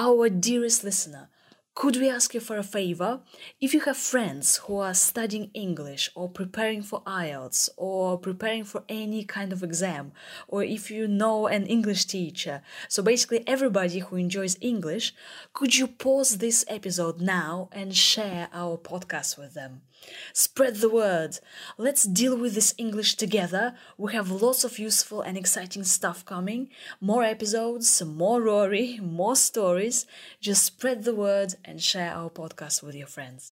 Our dearest listener, could we ask you for a favor? If you have friends who are studying English or preparing for IELTS or preparing for any kind of exam, or if you know an English teacher, so basically everybody who enjoys English, could you pause this episode now and share our podcast with them? Spread the word. Let's deal with this English together. We have lots of useful and exciting stuff coming. More episodes, more Rory, more stories. Just spread the word and share our podcast with your friends.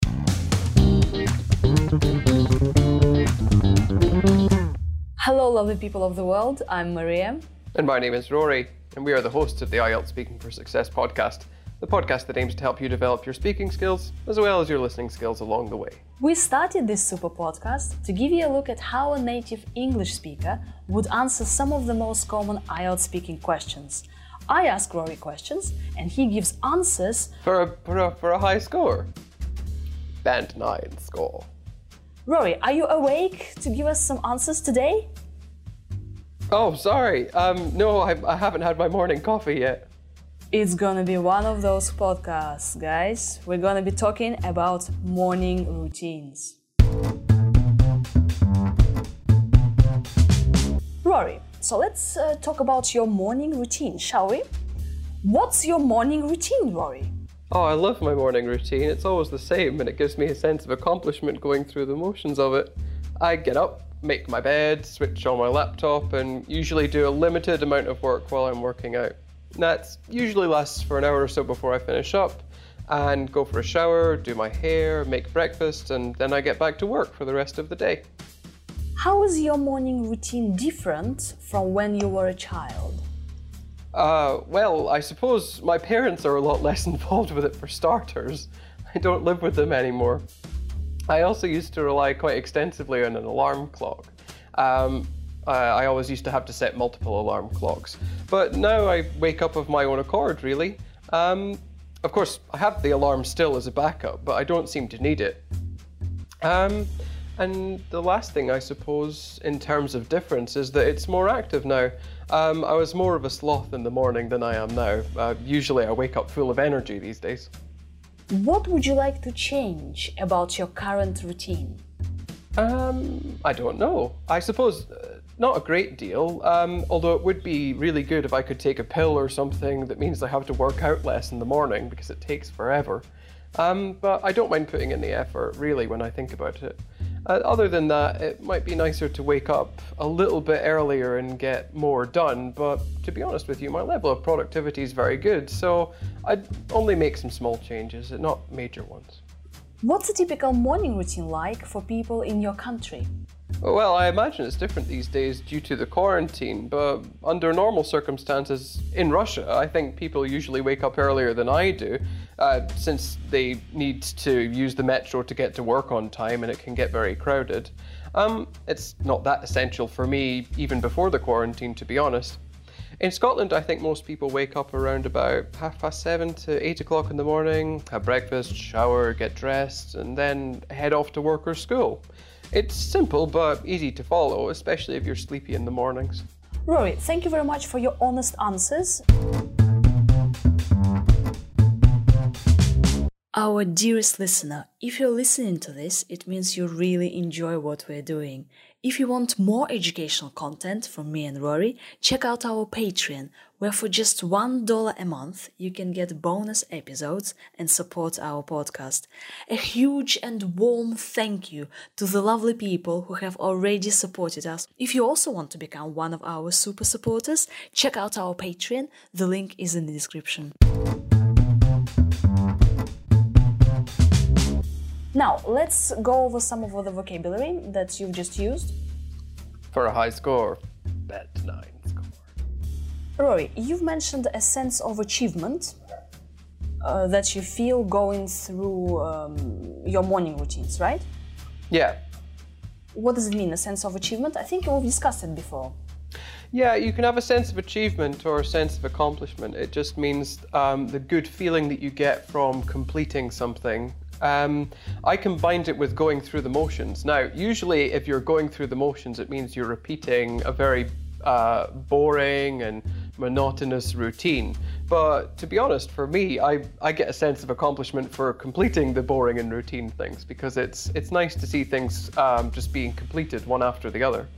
Hello, lovely people of the world. I'm Maria. And my name is Rory, and we are the hosts of the IELTS Speaking for Success podcast, the podcast that aims to help you develop your speaking skills as well as your listening skills along the way. We started this super podcast to give you a look at how a native English speaker would answer some of the most common IELTS speaking questions. I ask Rory questions, and he gives answers For a, for a, for a high score. Band 9 score. Rory, are you awake to give us some answers today? Oh, sorry. Um, no, I, I haven't had my morning coffee yet. It's gonna be one of those podcasts, guys. We're gonna be talking about morning routines. Rory, so let's uh, talk about your morning routine, shall we? What's your morning routine, Rory? Oh, I love my morning routine. It's always the same, and it gives me a sense of accomplishment going through the motions of it. I get up, make my bed, switch on my laptop, and usually do a limited amount of work while I'm working out. That usually lasts for an hour or so before I finish up, and go for a shower, do my hair, make breakfast, and then I get back to work for the rest of the day. How is your morning routine different from when you were a child? Uh, well, I suppose my parents are a lot less involved with it for starters. I don't live with them anymore. I also used to rely quite extensively on an alarm clock. Um, I, I always used to have to set multiple alarm clocks. But now I wake up of my own accord, really. Um, of course, I have the alarm still as a backup, but I don't seem to need it. Um, and the last thing, I suppose, in terms of difference, is that it's more active now. Um, I was more of a sloth in the morning than I am now. Uh, usually, I wake up full of energy these days. What would you like to change about your current routine? Um, I don't know. I suppose uh, not a great deal. Um, although it would be really good if I could take a pill or something that means I have to work out less in the morning because it takes forever. Um, but I don't mind putting in the effort, really, when I think about it. Uh, other than that, it might be nicer to wake up a little bit earlier and get more done, but to be honest with you, my level of productivity is very good, so I'd only make some small changes, not major ones. What's a typical morning routine like for people in your country? Well, I imagine it's different these days due to the quarantine, but under normal circumstances in Russia, I think people usually wake up earlier than I do, uh, since they need to use the metro to get to work on time and it can get very crowded. Um, it's not that essential for me even before the quarantine, to be honest. In Scotland, I think most people wake up around about half past seven to eight o'clock in the morning, have breakfast, shower, get dressed, and then head off to work or school. It's simple but easy to follow, especially if you're sleepy in the mornings. Rory, thank you very much for your honest answers. Our dearest listener, if you're listening to this, it means you really enjoy what we're doing. If you want more educational content from me and Rory, check out our Patreon, where for just $1 a month you can get bonus episodes and support our podcast. A huge and warm thank you to the lovely people who have already supported us. If you also want to become one of our super supporters, check out our Patreon. The link is in the description. Now, let's go over some of the vocabulary that you've just used. For a high score, Band nine score. Rory, you've mentioned a sense of achievement uh, that you feel going through um, your morning routines, right? Yeah, What does it mean, a sense of achievement? I think we've discussed it before. Yeah, you can have a sense of achievement or a sense of accomplishment. It just means um, the good feeling that you get from completing something. Um, I combined it with going through the motions. Now, usually, if you're going through the motions, it means you're repeating a very uh, boring and monotonous routine. But to be honest, for me, I, I get a sense of accomplishment for completing the boring and routine things because it's it's nice to see things um, just being completed one after the other.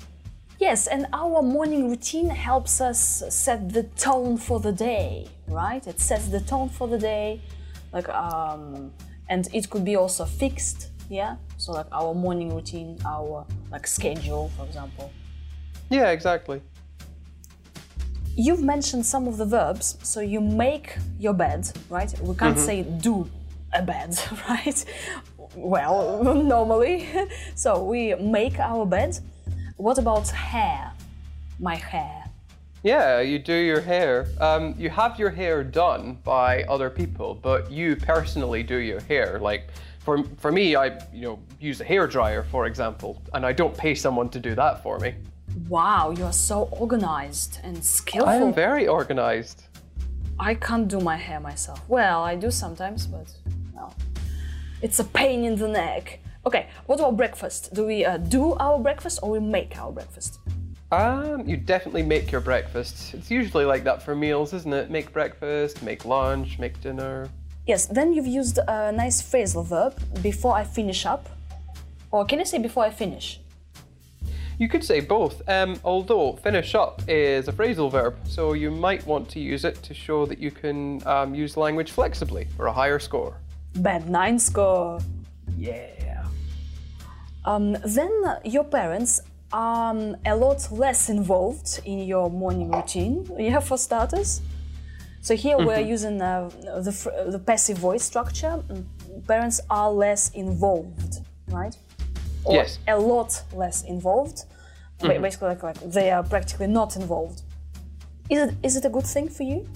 Yes, and our morning routine helps us set the tone for the day, right? It sets the tone for the day, like um, and it could be also fixed, yeah. So like our morning routine, our like schedule, for example. Yeah, exactly. You've mentioned some of the verbs, so you make your bed, right? We can't mm-hmm. say do a bed, right? Well, normally. so we make our bed. What about hair? My hair. Yeah, you do your hair. Um, you have your hair done by other people, but you personally do your hair. Like for for me, I you know use a hair dryer, for example, and I don't pay someone to do that for me. Wow, you are so organized and skillful. I am very organized. I can't do my hair myself. Well, I do sometimes, but well, it's a pain in the neck. Okay, what about breakfast? Do we uh, do our breakfast or we make our breakfast? Um, you definitely make your breakfast. It's usually like that for meals, isn't it? Make breakfast, make lunch, make dinner. Yes, then you've used a nice phrasal verb before I finish up. Or can I say before I finish? You could say both, um, although finish up is a phrasal verb, so you might want to use it to show that you can um, use language flexibly for a higher score. Band 9 score. Yeah. Um, then your parents are um, a lot less involved in your morning routine, yeah, for starters. So here we're using uh, the, the passive voice structure. Mm, Parents are less involved, right? Or Yes. a lot less involved. Ba- Basically, like, like they are practically not involved. Is it is it a good thing for you?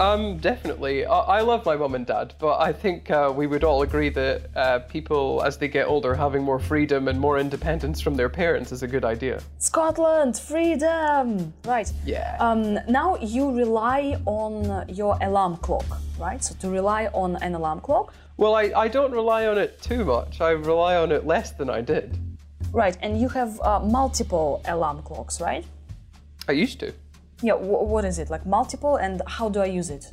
Um, definitely. I, I love my mum and dad, but I think uh, we would all agree that uh, people, as they get older, having more freedom and more independence from their parents is a good idea. Scotland, freedom! Right. Yeah. Um, now you rely on your alarm clock, right? So to rely on an alarm clock, Well, I, I don't rely on it too much. I rely on it less than I did. right? And you have uh, multiple alarm clocks, right? I used to. Yeah. wh- what is it like? Multiple, and how do I use it?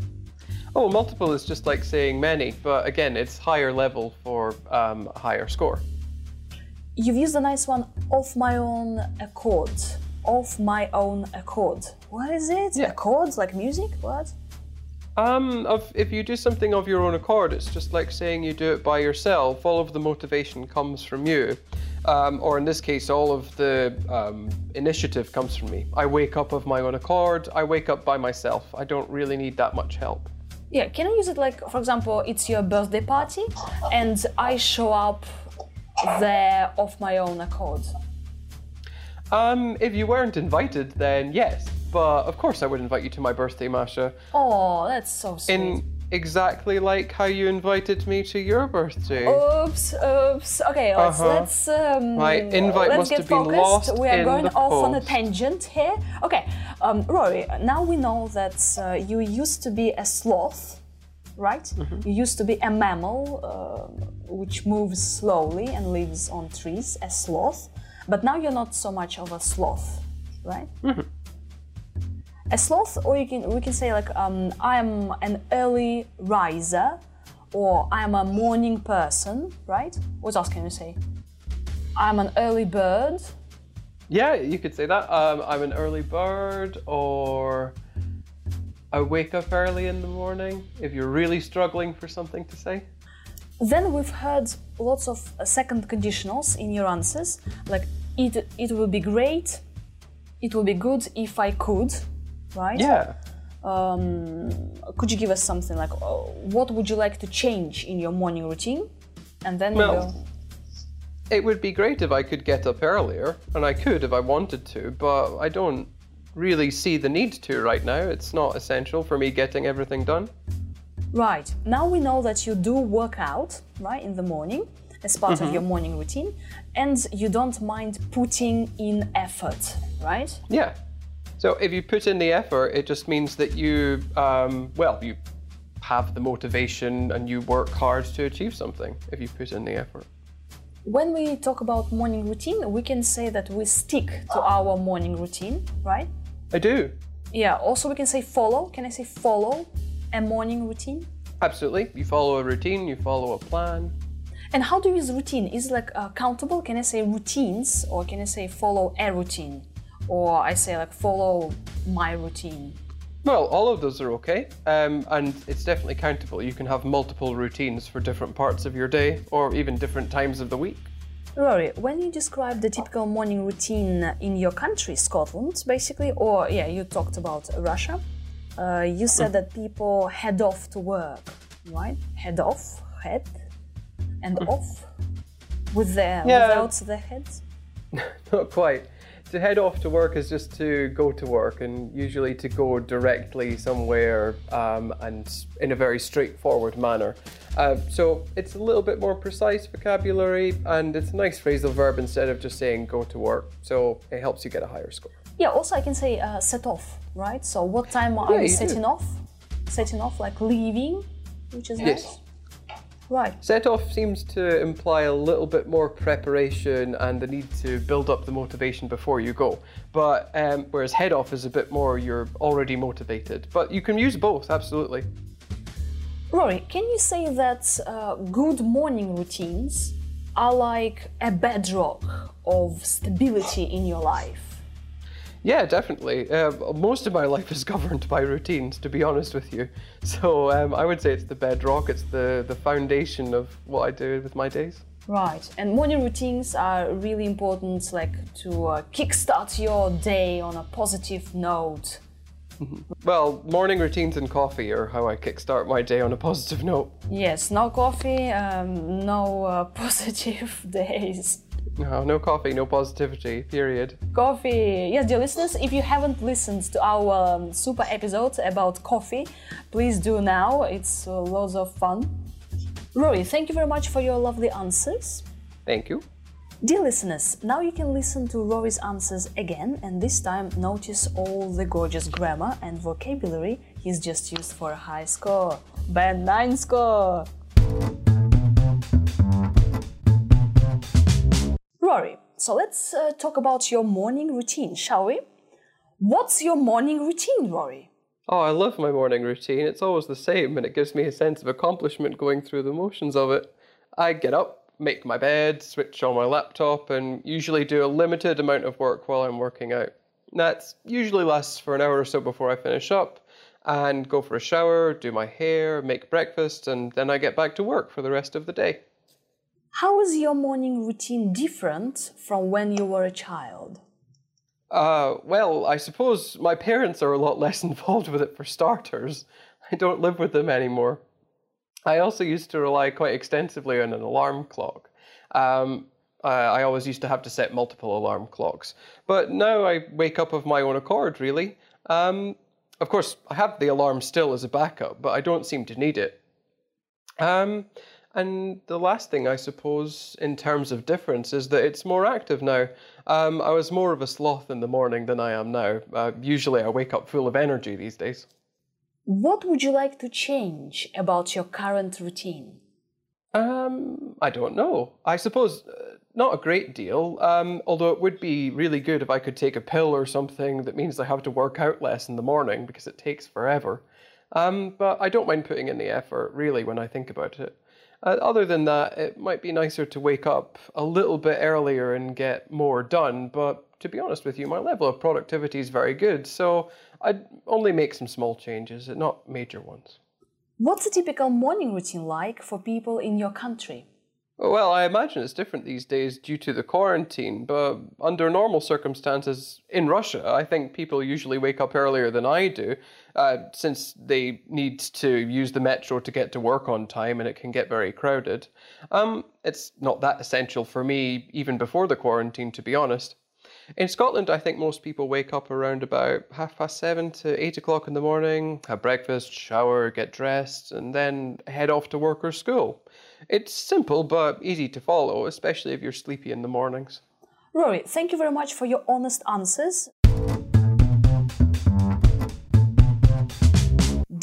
Oh, multiple is just like saying many, but again, it's higher level for um, higher score. You've used a nice one of my own accord. Of my own accord. What is it? Yeah. Accords like music? What? Um, of, if you do something of your own accord, it's just like saying you do it by yourself. All of the motivation comes from you. Um, or in this case, all of the um, initiative comes from me. I wake up of my own accord. I wake up by myself. I don't really need that much help. Yeah, can I use it like, for example, it's your birthday party and I show up there of my own accord? Um, if you weren't invited, then yes. But of course, I would invite you to my birthday, Masha. Oh, that's so sweet. In exactly like how you invited me to your birthday. Oops, oops. Okay, let's Uh-huh. let's um, My invite let's must get have been focused. lost we are in going off on a tangent here. Okay, um, Rory. Now we know that uh, you used to be a sloth, right? Mm-hmm. You used to be a mammal uh, which moves slowly and lives on trees, a sloth. But now you're not so much of a sloth, right? Mm-hmm. A sloth, or you can we can say like um, I am an early riser, or I am a morning person, right? What else can you say? I'm an early bird. Yeah, you could say that. Um, I'm an early bird, or I wake up early in the morning. If you're really struggling for something to say. Then we've heard lots of uh, second conditionals in your answers, like it it would be great, it would be good if I could, right? Yeah. Um, could you give us something like uh, what would you like to change in your morning routine? And then we Well, go. It would be great if I could get up earlier, and I could if I wanted to, but I don't really see the need to right now. It's not essential for me getting everything done. Right. Now we know that you do work out, right, in the morning as part of your morning routine, and you don't mind putting in effort, right? Yeah. So if you put in the effort, it just means that you, um, well, you have the motivation and you work hard to achieve something if you put in the effort. When we talk about morning routine, we can say that we stick to our morning routine, right? I do. Yeah, also we can say follow. Can I say follow a morning routine? Absolutely. You follow a routine, you follow a plan. And how do you use routine? Is it like uh, countable? Can I say routines or can I say follow a routine? Or I say like follow my routine? Well, all of those are okay, um, and it's definitely countable. You can have multiple routines for different parts of your day or even different times of the week. Rory, when you describe the typical morning routine in your country, Scotland, basically, or yeah, you talked about Russia, uh, you said that people head off to work, right? Head off, head, and off with their Yeah. without their heads. Not quite. To head off to work is just to go to work, and usually to go directly somewhere um, and in a very straightforward manner. Uh, so it's a little bit more precise vocabulary, and it's a nice phrasal verb instead of just saying go to work. So it helps you get a higher score. Yeah. Also, I can say uh, set off, right? So what time are Yeah, you do. setting off? Setting off, like leaving, which is Yes. nice. Right. Set off seems to imply a little bit more preparation and the need to build up the motivation before you go. But um, whereas head off is a bit more you're already motivated. But you can use both, absolutely. Rory, can you say that uh, good morning routines are like a bedrock of stability in your life? Yeah, definitely. Uh, most of my life is governed by routines, to be honest with you. So um, I would say it's the bedrock, it's the, the foundation of what I do with my days. Right, and morning routines are really important, like to uh, kickstart your day on a positive note. Well, morning routines and coffee are how I kickstart my day on a positive note. Yes, no coffee, um, no uh, positive days. No, no coffee, no positivity, period. Coffee. Yes, dear listeners, if you haven't listened to our um, super episode about coffee, please do now. It's uh, loads of fun. Rory, thank you very much for your lovely answers. Thank you. Dear listeners, now you can listen to Rory's answers again and this time notice all the gorgeous grammar and vocabulary he's just used for a high score. Band 9 score! So let's uh, talk about your morning routine, shall we? What's your morning routine, Rory? Oh, I love my morning routine. It's always the same and it gives me a sense of accomplishment going through the motions of it. I get up, make my bed, switch on my laptop, and usually do a limited amount of work while I'm working out. That usually lasts for an hour or so before I finish up and go for a shower, do my hair, make breakfast, and then I get back to work for the rest of the day. How is your morning routine different from when you were a child? Uh, well, I suppose my parents are a lot less involved with it for starters. I don't live with them anymore. I also used to rely quite extensively on an alarm clock. Um, I, always used to have to set multiple alarm clocks. But now I wake up of my own accord, really. Um, of course, I have the alarm still as a backup, but I don't seem to need it. Um, and the last thing, I suppose, in terms of difference, is that it's more active now. Um, I was more of a sloth in the morning than I am now. Uh, usually, I wake up full of energy these days. What would you like to change about your current routine? Um, I don't know. I suppose uh, not a great deal. Um, although it would be really good if I could take a pill or something that means I have to work out less in the morning because it takes forever. Um, but I don't mind putting in the effort, really, when I think about it. Uh, other than that, it might be nicer to wake up a little bit earlier and get more done. But to be honest with you, my level of productivity is very good, so I'd only make some small changes, not major ones. What's a typical morning routine like for people in your country? Well, I imagine it's different these days due to the quarantine, but under normal circumstances in Russia, I think people usually wake up earlier than I do, uh, since they need to use the metro to get to work on time and it can get very crowded. Um, it's not that essential for me even before the quarantine, to be honest. In Scotland, I think most people wake up around about half past seven to eight o'clock in the morning, have breakfast, shower, get dressed, and then head off to work or school. It's simple but easy to follow, especially if you're sleepy in the mornings. Rory, thank you very much for your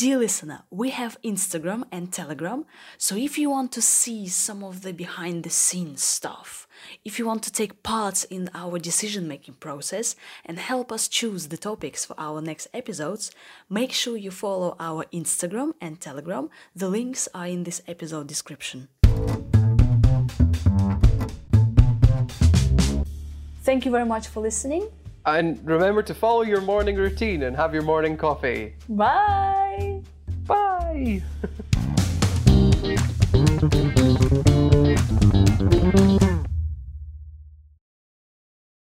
Dear listener, we have Instagram and Telegram, so if you want to see some of the behind the scenes stuff, if you want to take part in our decision making process and help us choose the topics for our next episodes, make sure you follow our Instagram and Telegram. The links are in this episode description. Thank you very much for listening. And remember to follow your morning routine and have your morning coffee. Bye! Bye.